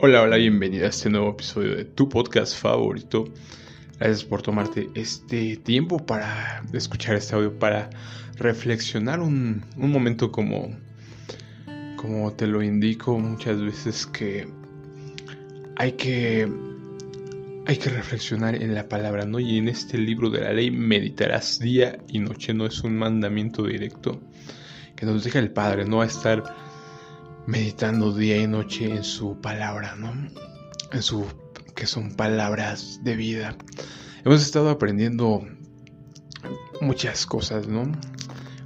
Hola, hola, bienvenida a este nuevo episodio de tu podcast favorito. Gracias por tomarte este tiempo para escuchar este audio, para reflexionar un, momento como, como te lo indico muchas veces que hay que hay que reflexionar en la palabra, ¿no? Y en este libro de la ley meditarás día y noche, no es un mandamiento directo que nos deja el Padre, no a estar meditando día y noche en su palabra, ¿no? En su que son palabras de vida. Hemos estado aprendiendo muchas cosas, ¿no?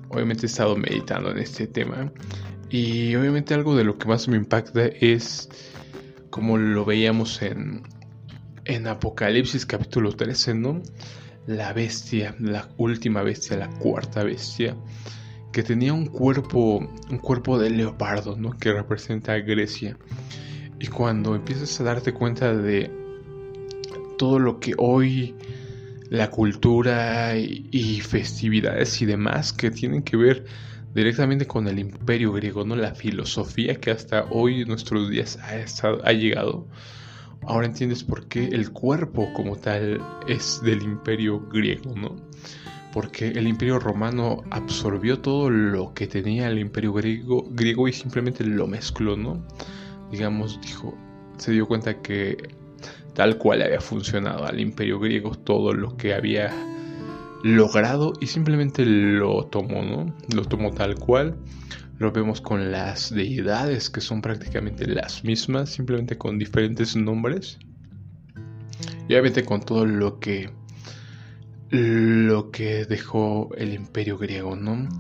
Obviamente he estado meditando en este tema y obviamente algo de lo que más me impacta es como lo veíamos en en Apocalipsis capítulo 13, ¿no? La bestia, la última bestia, la cuarta bestia que tenía un cuerpo, un cuerpo de leopardo, ¿no? Que representa a Grecia. Y cuando empiezas a darte cuenta de todo lo que hoy la cultura y, festividades y demás que tienen que ver directamente con el imperio griego, ¿no? La filosofía que hasta hoy en nuestros días ha, ha llegado. Ahora entiendes por qué el cuerpo como tal es del imperio griego, ¿no? Porque el imperio romano absorbió todo lo que tenía el imperio griego, y simplemente lo mezcló, ¿no? Digamos, dijo, se dio cuenta que tal cual había funcionado al imperio griego todo lo que había logrado y simplemente lo tomó, ¿no? Lo tomó tal cual. Lo vemos con las deidades que son prácticamente las mismas, simplemente con diferentes nombres. Y obviamente con todo lo que lo que dejó el imperio griego, ¿no?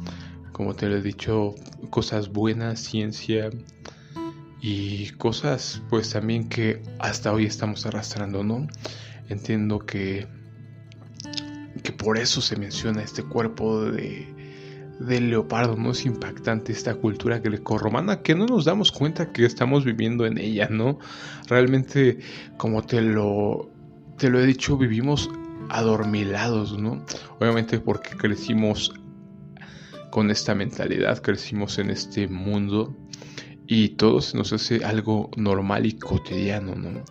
Como te lo he dicho, cosas buenas, ciencia y cosas pues también que hasta hoy estamos arrastrando, ¿no? Entiendo que, que por eso se menciona este cuerpo de, de leopardo, ¿no? Es impactante esta cultura grecorromana que no nos damos cuenta que estamos viviendo en ella, ¿no? Realmente, como te lo, te lo he dicho, vivimos adormilados, ¿no? Obviamente porque crecimos con esta mentalidad, crecimos en este mundo y todo se nos hace algo normal y cotidiano, ¿no?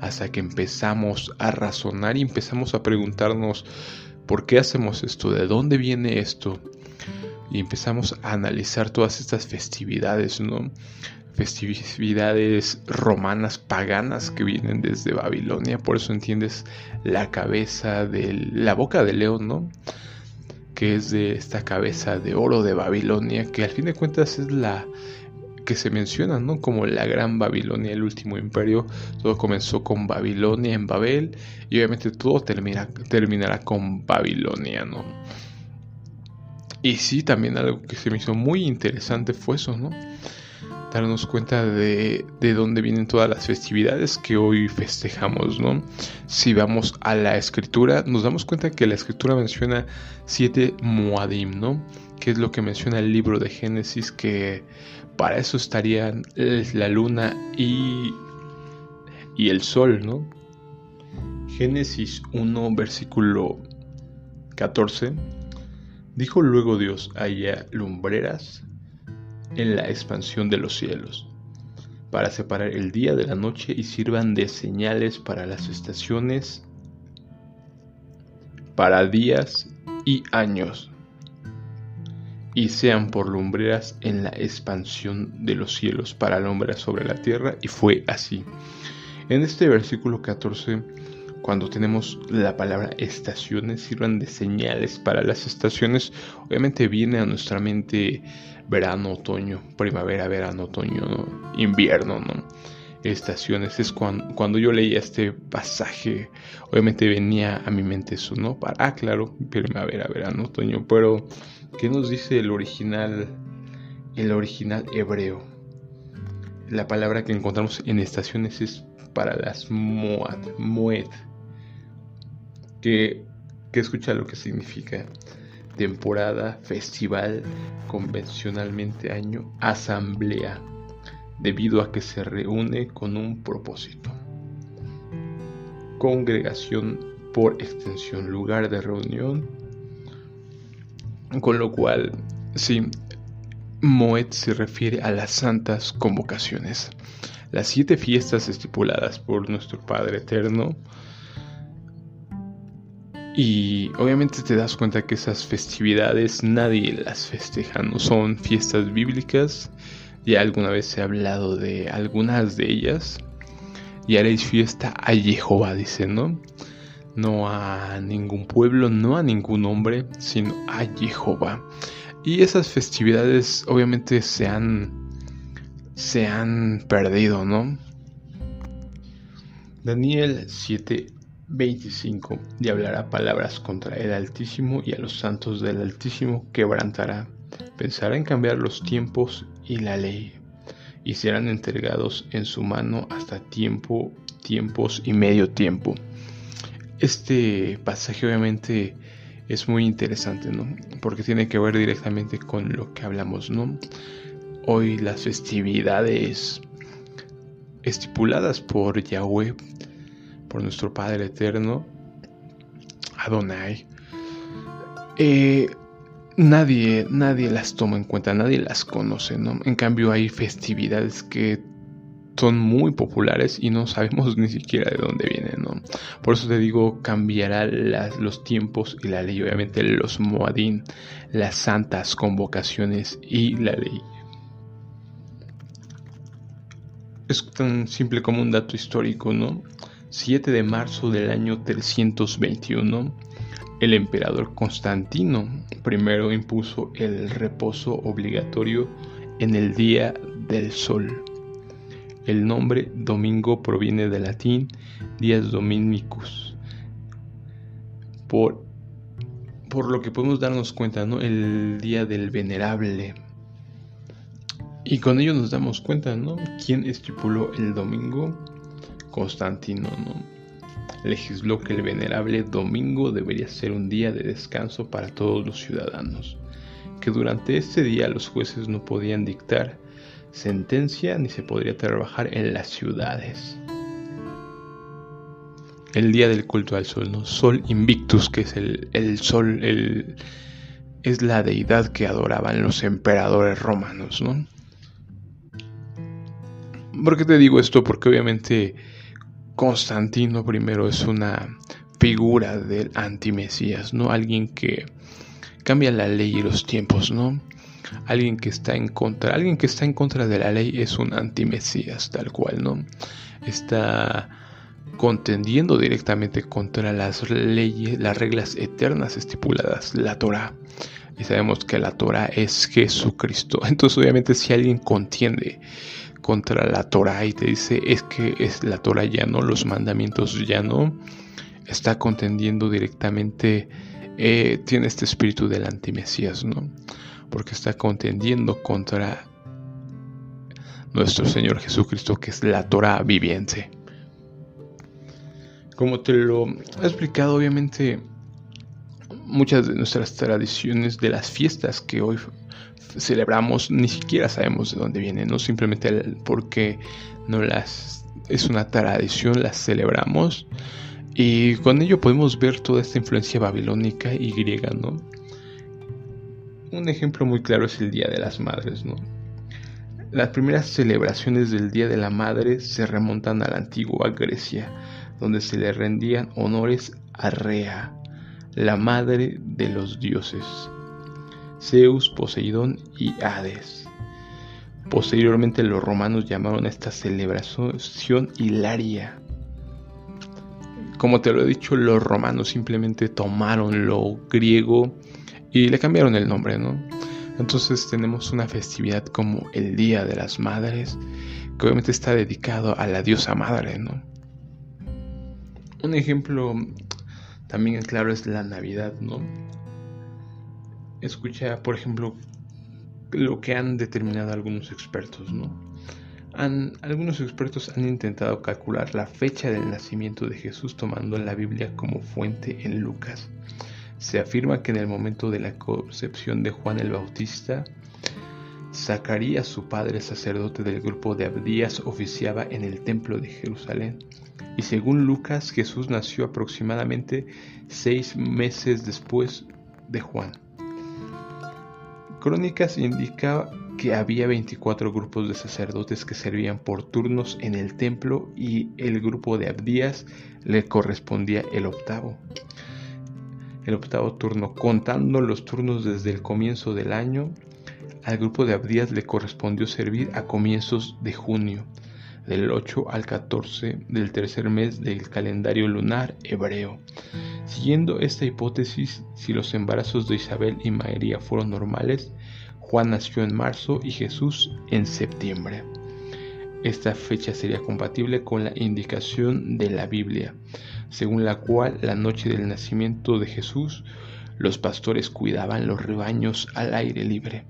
Hasta que empezamos a razonar y empezamos a preguntarnos por qué hacemos esto, de dónde viene esto. Y empezamos a analizar todas estas festividades, ¿no? Festividades romanas paganas que vienen desde Babilonia, por eso entiendes la cabeza de la boca de león, ¿no? Que es de esta cabeza de oro de Babilonia, que al fin de cuentas es la que se menciona, ¿no? Como la gran Babilonia, el último imperio. Todo comenzó con Babilonia en Babel y obviamente todo termina, terminará con Babilonia, ¿no? Y sí, también algo que se me hizo muy interesante fue eso, ¿no? Darnos cuenta de, de, dónde vienen todas las festividades que hoy festejamos, ¿no? Si vamos a la escritura, nos damos cuenta que la escritura menciona siete Moadim, ¿no? Que es lo que menciona el libro de Génesis, que para eso estarían la luna y, y el sol, ¿no? Génesis 1, versículo 14. Dijo luego Dios, haya lumbreras en la expansión de los cielos, para separar el día de la noche y sirvan de señales para las estaciones, para días y años, y sean por lumbreras en la expansión de los cielos para alumbrar sobre la tierra, y fue así. En este versículo 14 cuando tenemos la palabra estaciones, sirvan de señales para las estaciones. Obviamente viene a nuestra mente verano, otoño, primavera, verano, otoño, invierno, ¿no? Estaciones. Es cuando, cuando yo leía este pasaje, obviamente venía a mi mente eso, ¿no? Ah, claro, primavera, verano, otoño. Pero, ¿qué nos dice el original, el original hebreo? La palabra que encontramos en estaciones es para las moad, moed que, escucha lo que significa temporada, festival, convencionalmente año, asamblea, debido a que se reúne con un propósito. Congregación por extensión, lugar de reunión, con lo cual, sí, Moed se refiere a las santas convocaciones. las siete fiestas estipuladas por nuestro Padre Eterno. Y obviamente te das cuenta que esas festividades nadie las festeja, no son fiestas bíblicas. Ya alguna vez ha hablado de algunas de ellas. Y haréis fiesta a Jehová, dice, ¿no? No a ningún pueblo, no a ningún hombre, sino a Jehová. Y esas festividades obviamente se han, se han perdido, ¿no? Daniel 7:25 y hablará palabras contra el Altísimo y a los santos del Altísimo quebrantará. Pensará en cambiar los tiempos y la ley y serán entregados en su mano hasta tiempo, tiempos y medio tiempo. Este pasaje obviamente es muy interesante, ¿no? Porque tiene que ver directamente con lo que hablamos, ¿no? Hoy las festividades estipuladas por Yahweh, por nuestro Padre Eterno, Adonai, eh, nadie, nadie las toma en cuenta, nadie las conoce, ¿no? En cambio hay festividades que son muy populares y no sabemos ni siquiera de dónde vienen, ¿no? Por eso te digo, cambiará los tiempos y la ley, obviamente los moadín, las santas convocaciones y la ley. Es tan simple como un dato histórico, ¿no? 7 de marzo del año 321, el emperador Constantino primero impuso el reposo obligatorio en el día del sol. El nombre domingo proviene del latín dies dominicus. Por, por lo que podemos darnos cuenta, ¿no? El día del venerable. Y con ello nos damos cuenta, ¿no? ¿Quién estipuló el domingo? Constantino, ¿no? Legisló que el venerable domingo debería ser un día de descanso para todos los ciudadanos, que durante este día los jueces no podían dictar sentencia ni se podría trabajar en las ciudades. El día del culto al sol, ¿no? Sol Invictus, que es el, el sol, el, es la deidad que adoraban los emperadores romanos, ¿no? ¿Por qué te digo esto? Porque obviamente Constantino I es una figura del antimesías, ¿no? Alguien que cambia la ley y los tiempos, ¿no? alguien que está en contra, alguien que está en contra de la ley es un antimesías, tal cual, ¿no? Está contendiendo directamente contra las leyes, las reglas eternas estipuladas, la Torah. Y sabemos que la Torah es Jesucristo. Entonces, obviamente, si alguien contiende contra la Torah y te dice es que es la Torah ya no, los mandamientos ya no, está contendiendo directamente, eh, tiene este espíritu del antimesías, ¿no? porque está contendiendo contra nuestro Señor Jesucristo, que es la Torah viviente. Como te lo he explicado, obviamente, muchas de nuestras tradiciones, de las fiestas que hoy celebramos, ni siquiera sabemos de dónde vienen, no simplemente porque no las es una tradición, las celebramos y con ello podemos ver toda esta influencia babilónica y griega, ¿no? Un ejemplo muy claro es el Día de las Madres, ¿no? Las primeras celebraciones del Día de la Madre se remontan a la antigua Grecia, donde se le rendían honores a Rea, la madre de los dioses, Zeus, Poseidón y Hades. Posteriormente los romanos llamaron a esta celebración Hilaria. Como te lo he dicho, los romanos simplemente tomaron lo griego y le cambiaron el nombre, ¿no? Entonces tenemos una festividad como el Día de las Madres, que obviamente está dedicado a la diosa madre, ¿no? Un ejemplo también claro es la Navidad, ¿no? Escucha, por ejemplo, lo que han determinado algunos expertos, ¿no? Algunos expertos han intentado calcular la fecha del nacimiento de Jesús tomando la Biblia como fuente en Lucas se afirma que en el momento de la concepción de Juan el Bautista, Zacarías, su padre sacerdote del grupo de Abdías, oficiaba en el templo de Jerusalén. Y según Lucas, Jesús nació aproximadamente seis meses después de Juan. Crónicas indicaba que había 24 grupos de sacerdotes que servían por turnos en el templo y el grupo de Abdías le correspondía el octavo. El octavo turno, contando los turnos desde el comienzo del año, al grupo de Abdías le correspondió servir a comienzos de junio, del 8 al 14 del tercer mes del calendario lunar hebreo. Siguiendo esta hipótesis, si los embarazos de Isabel y María fueron normales, Juan nació en marzo y Jesús en septiembre. Esta fecha sería compatible con la indicación de la Biblia, según la cual la noche del nacimiento de Jesús los pastores cuidaban los rebaños al aire libre,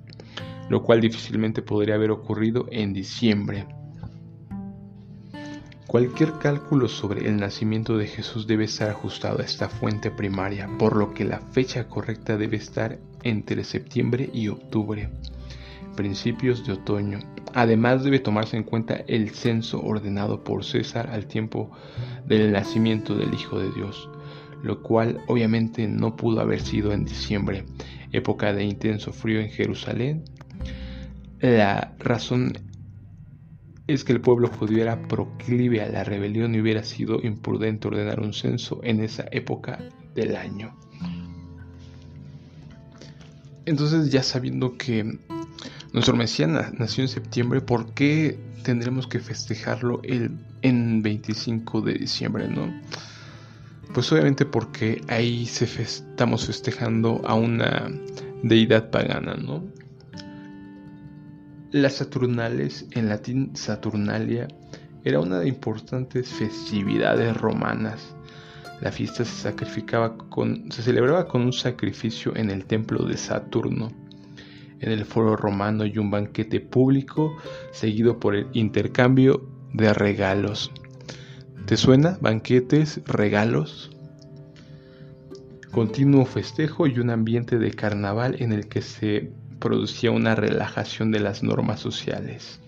lo cual difícilmente podría haber ocurrido en diciembre. Cualquier cálculo sobre el nacimiento de Jesús debe estar ajustado a esta fuente primaria, por lo que la fecha correcta debe estar entre septiembre y octubre, principios de otoño. Además debe tomarse en cuenta el censo ordenado por César al tiempo del nacimiento del Hijo de Dios, lo cual obviamente no pudo haber sido en diciembre, época de intenso frío en Jerusalén. La razón es que el pueblo judío era proclive a la rebelión y hubiera sido imprudente ordenar un censo en esa época del año. Entonces ya sabiendo que nuestro Mesías nació en septiembre, ¿por qué tendremos que festejarlo el, en 25 de diciembre, no? Pues obviamente porque ahí estamos festejando a una deidad pagana, ¿no? Las Saturnales, en latín Saturnalia, era una de importantes festividades romanas la fiesta se sacrificaba con, se celebraba con un sacrificio en el templo de Saturno, en el foro romano y un banquete público seguido por el intercambio de regalos. ¿Te suena? Banquetes, regalos. Continuo festejo y un ambiente de carnaval en el que se producía una relajación de las normas sociales.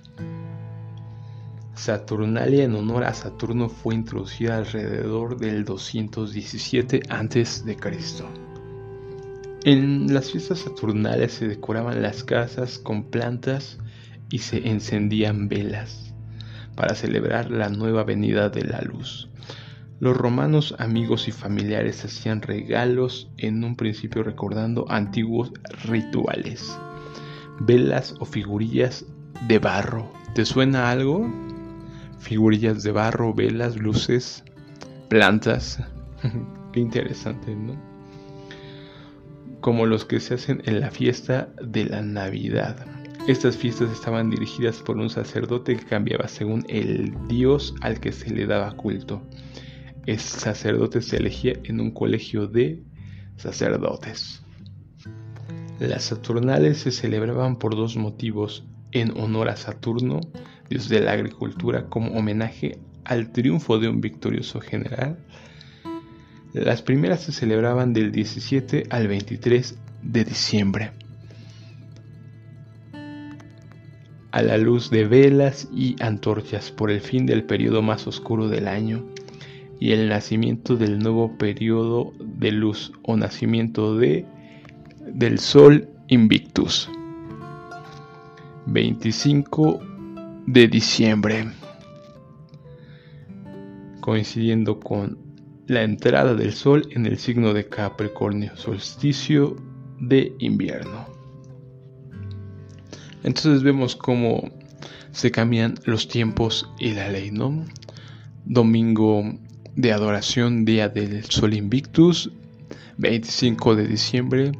Saturnalia en honor a Saturno fue introducida alrededor del 217 a.C. En las fiestas saturnales se decoraban las casas con plantas y se encendían velas para celebrar la nueva venida de la luz. Los romanos, amigos y familiares hacían regalos en un principio recordando antiguos rituales, velas o figurillas de barro. ¿Te suena algo? figurillas de barro, velas, luces, plantas. Qué interesante, ¿no? Como los que se hacen en la fiesta de la Navidad. Estas fiestas estaban dirigidas por un sacerdote que cambiaba según el dios al que se le daba culto. Ese sacerdote se elegía en un colegio de sacerdotes. Las Saturnales se celebraban por dos motivos, en honor a Saturno dios de la agricultura, como homenaje al triunfo de un victorioso general. Las primeras se celebraban del 17 al 23 de diciembre. A la luz de velas y antorchas por el fin del periodo más oscuro del año y el nacimiento del nuevo periodo de luz o nacimiento de del sol invictus. 25 de diciembre, coincidiendo con la entrada del sol en el signo de Capricornio, solsticio de invierno. Entonces vemos cómo se cambian los tiempos y la ley, ¿no? Domingo de adoración, día del sol invictus, 25 de diciembre,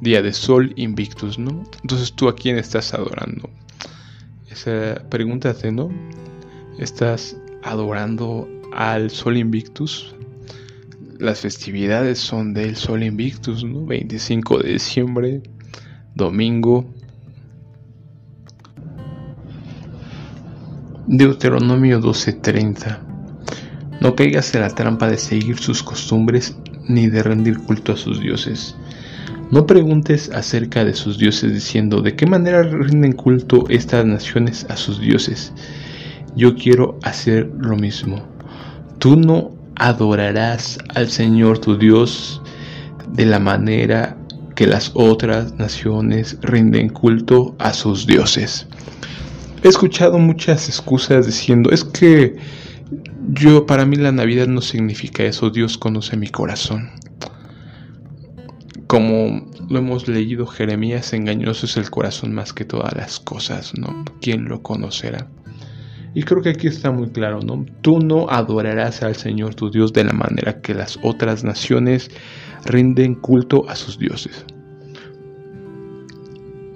día de sol invictus, ¿no? Entonces tú a quién estás adorando? esa pregunta ¿no? ¿Estás adorando al Sol Invictus? Las festividades son del Sol Invictus, ¿no? 25 de diciembre, domingo. Deuteronomio 12:30. No caigas en la trampa de seguir sus costumbres ni de rendir culto a sus dioses no preguntes acerca de sus dioses diciendo de qué manera rinden culto estas naciones a sus dioses. Yo quiero hacer lo mismo. Tú no adorarás al Señor tu Dios de la manera que las otras naciones rinden culto a sus dioses. He escuchado muchas excusas diciendo, es que yo, para mí la Navidad no significa eso, Dios conoce mi corazón. Como lo hemos leído, Jeremías, engañoso es el corazón más que todas las cosas, ¿no? ¿Quién lo conocerá? Y creo que aquí está muy claro, ¿no? Tú no adorarás al Señor tu Dios de la manera que las otras naciones rinden culto a sus dioses.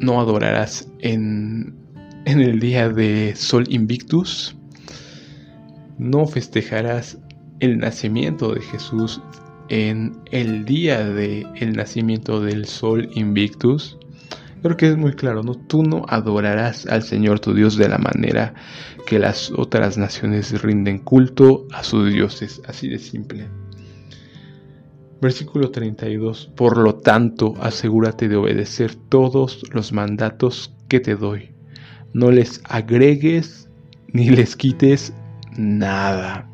No adorarás en, en el día de Sol Invictus. No festejarás el nacimiento de Jesús en el día del el nacimiento del Sol Invictus. Creo que es muy claro, ¿no? Tú no adorarás al Señor tu Dios de la manera que las otras naciones rinden culto a sus dioses, así de simple. Versículo 32. Por lo tanto, asegúrate de obedecer todos los mandatos que te doy. No les agregues ni les quites nada.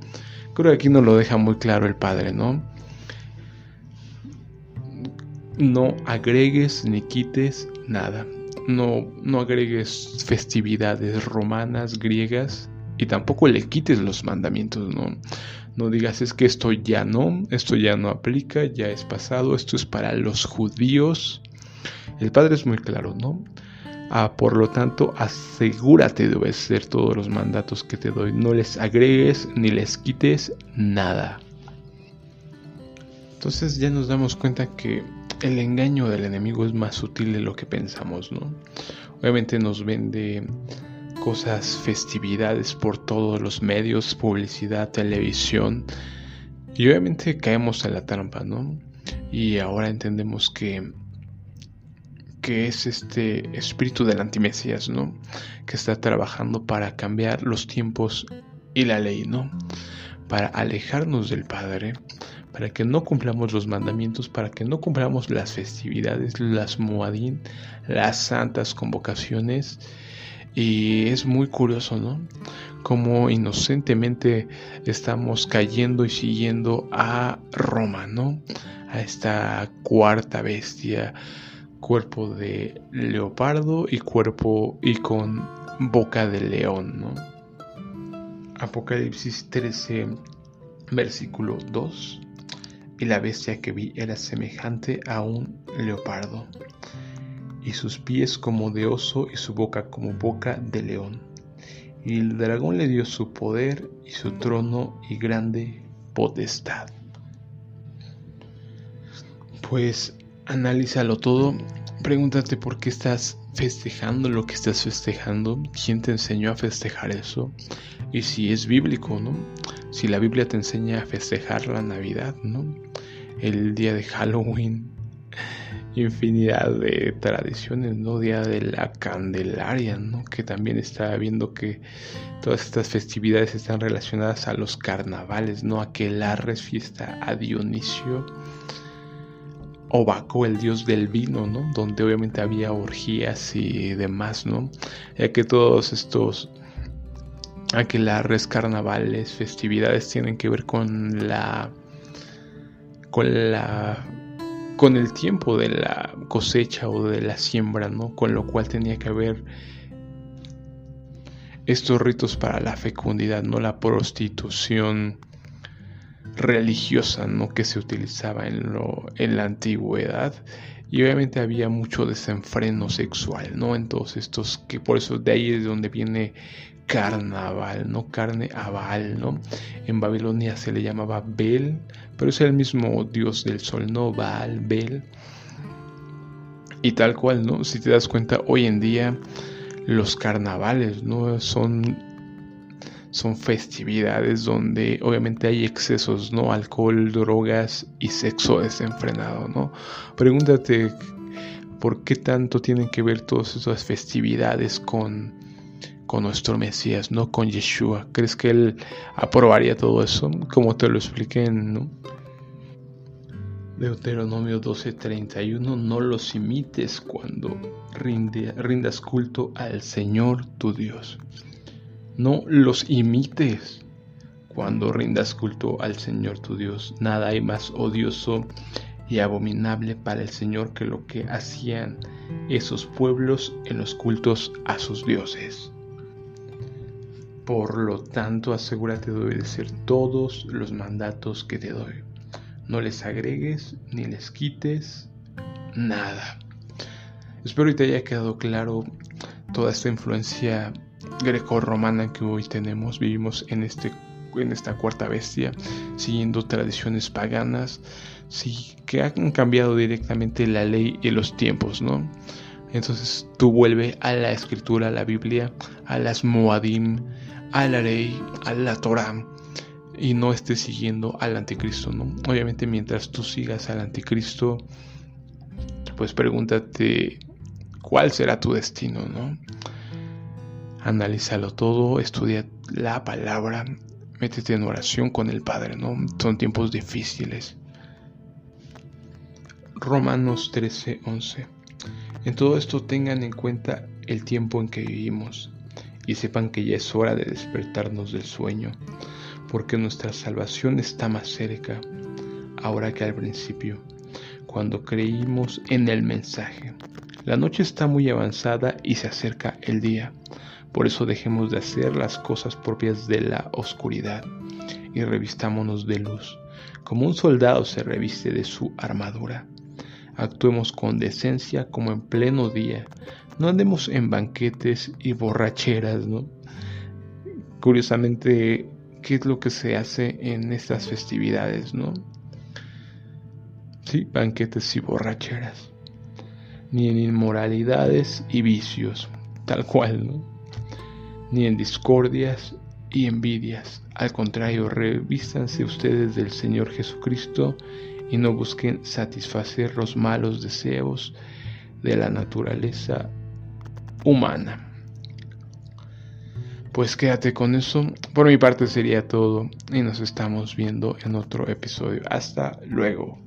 Creo que aquí nos lo deja muy claro el Padre, ¿no? No agregues ni quites nada. No, no agregues festividades romanas, griegas, y tampoco le quites los mandamientos, ¿no? No digas es que esto ya no, esto ya no aplica, ya es pasado, esto es para los judíos. El Padre es muy claro, ¿no? Ah, por lo tanto, asegúrate de obedecer todos los mandatos que te doy. No les agregues ni les quites nada. Entonces ya nos damos cuenta que el engaño del enemigo es más sutil de lo que pensamos, ¿no? Obviamente nos vende cosas, festividades por todos los medios, publicidad, televisión. Y obviamente caemos en la trampa, ¿no? Y ahora entendemos que que es este espíritu del antimesías, ¿no? Que está trabajando para cambiar los tiempos y la ley, ¿no? Para alejarnos del Padre, para que no cumplamos los mandamientos, para que no cumplamos las festividades, las moadín, las santas convocaciones y es muy curioso, ¿no? Como inocentemente estamos cayendo y siguiendo a Roma, ¿no? A esta cuarta bestia, cuerpo de leopardo y cuerpo y con boca de león, ¿no? Apocalipsis 13, versículo 2. Y la bestia que vi era semejante a un leopardo y sus pies como de oso y su boca como boca de león. Y el dragón le dio su poder y su trono y grande potestad. Pues analízalo todo, pregúntate por qué estás festejando lo que estás festejando, quién te enseñó a festejar eso y si es bíblico, ¿no? Si la Biblia te enseña a festejar la Navidad, ¿no? El día de Halloween, infinidad de tradiciones, ¿no? Día de la Candelaria, ¿no? Que también está viendo que todas estas festividades están relacionadas a los carnavales, ¿no? Aquelarres, fiesta a Dionisio, o el dios del vino, ¿no? Donde obviamente había orgías y demás, ¿no? Ya que todos estos aquelarres, carnavales, festividades tienen que ver con la con la con el tiempo de la cosecha o de la siembra, ¿no? Con lo cual tenía que haber estos ritos para la fecundidad, no la prostitución religiosa, ¿no? Que se utilizaba en, lo, en la antigüedad. Y obviamente había mucho desenfreno sexual, ¿no? En todos estos, que por eso de ahí es donde viene carnaval, ¿no? Carne a Baal, ¿no? En Babilonia se le llamaba Bel, pero es el mismo dios del sol, ¿no? Baal, Bel. Y tal cual, ¿no? Si te das cuenta, hoy en día los carnavales, ¿no? Son, son festividades donde obviamente hay excesos, ¿no? Alcohol, drogas y sexo desenfrenado, ¿no? Pregúntate por qué tanto tienen que ver todas esas festividades con con nuestro Mesías, no con Yeshua. ¿Crees que Él aprobaría todo eso? Como te lo expliqué en Deuteronomio 12:31, no los imites cuando rindas culto al Señor tu Dios. No los imites cuando rindas culto al Señor tu Dios. Nada hay más odioso y abominable para el Señor que lo que hacían esos pueblos en los cultos a sus dioses. Por lo tanto, asegúrate de obedecer todos los mandatos que te doy. No les agregues ni les quites nada. Espero que te haya quedado claro toda esta influencia greco-romana que hoy tenemos. Vivimos en, este, en esta cuarta bestia, siguiendo tradiciones paganas, sí, que han cambiado directamente la ley y los tiempos, ¿no? Entonces tú vuelve a la escritura, a la Biblia, a las Moadim, a la ley, a la Torah y no estés siguiendo al anticristo, ¿no? Obviamente mientras tú sigas al anticristo, pues pregúntate cuál será tu destino, ¿no? Analízalo todo, estudia la palabra, métete en oración con el Padre, ¿no? Son tiempos difíciles. Romanos 13, 11. En todo esto tengan en cuenta el tiempo en que vivimos y sepan que ya es hora de despertarnos del sueño, porque nuestra salvación está más cerca ahora que al principio, cuando creímos en el mensaje. La noche está muy avanzada y se acerca el día, por eso dejemos de hacer las cosas propias de la oscuridad y revistámonos de luz, como un soldado se reviste de su armadura. Actuemos con decencia como en pleno día, no andemos en banquetes y borracheras, ¿no? Curiosamente, ¿qué es lo que se hace en estas festividades, no? Sí, banquetes y borracheras. Ni en inmoralidades y vicios, tal cual, ¿no? Ni en discordias y envidias. Al contrario, revístanse ustedes del Señor Jesucristo y no busquen satisfacer los malos deseos de la naturaleza humana. Pues quédate con eso. Por mi parte sería todo y nos estamos viendo en otro episodio. Hasta luego.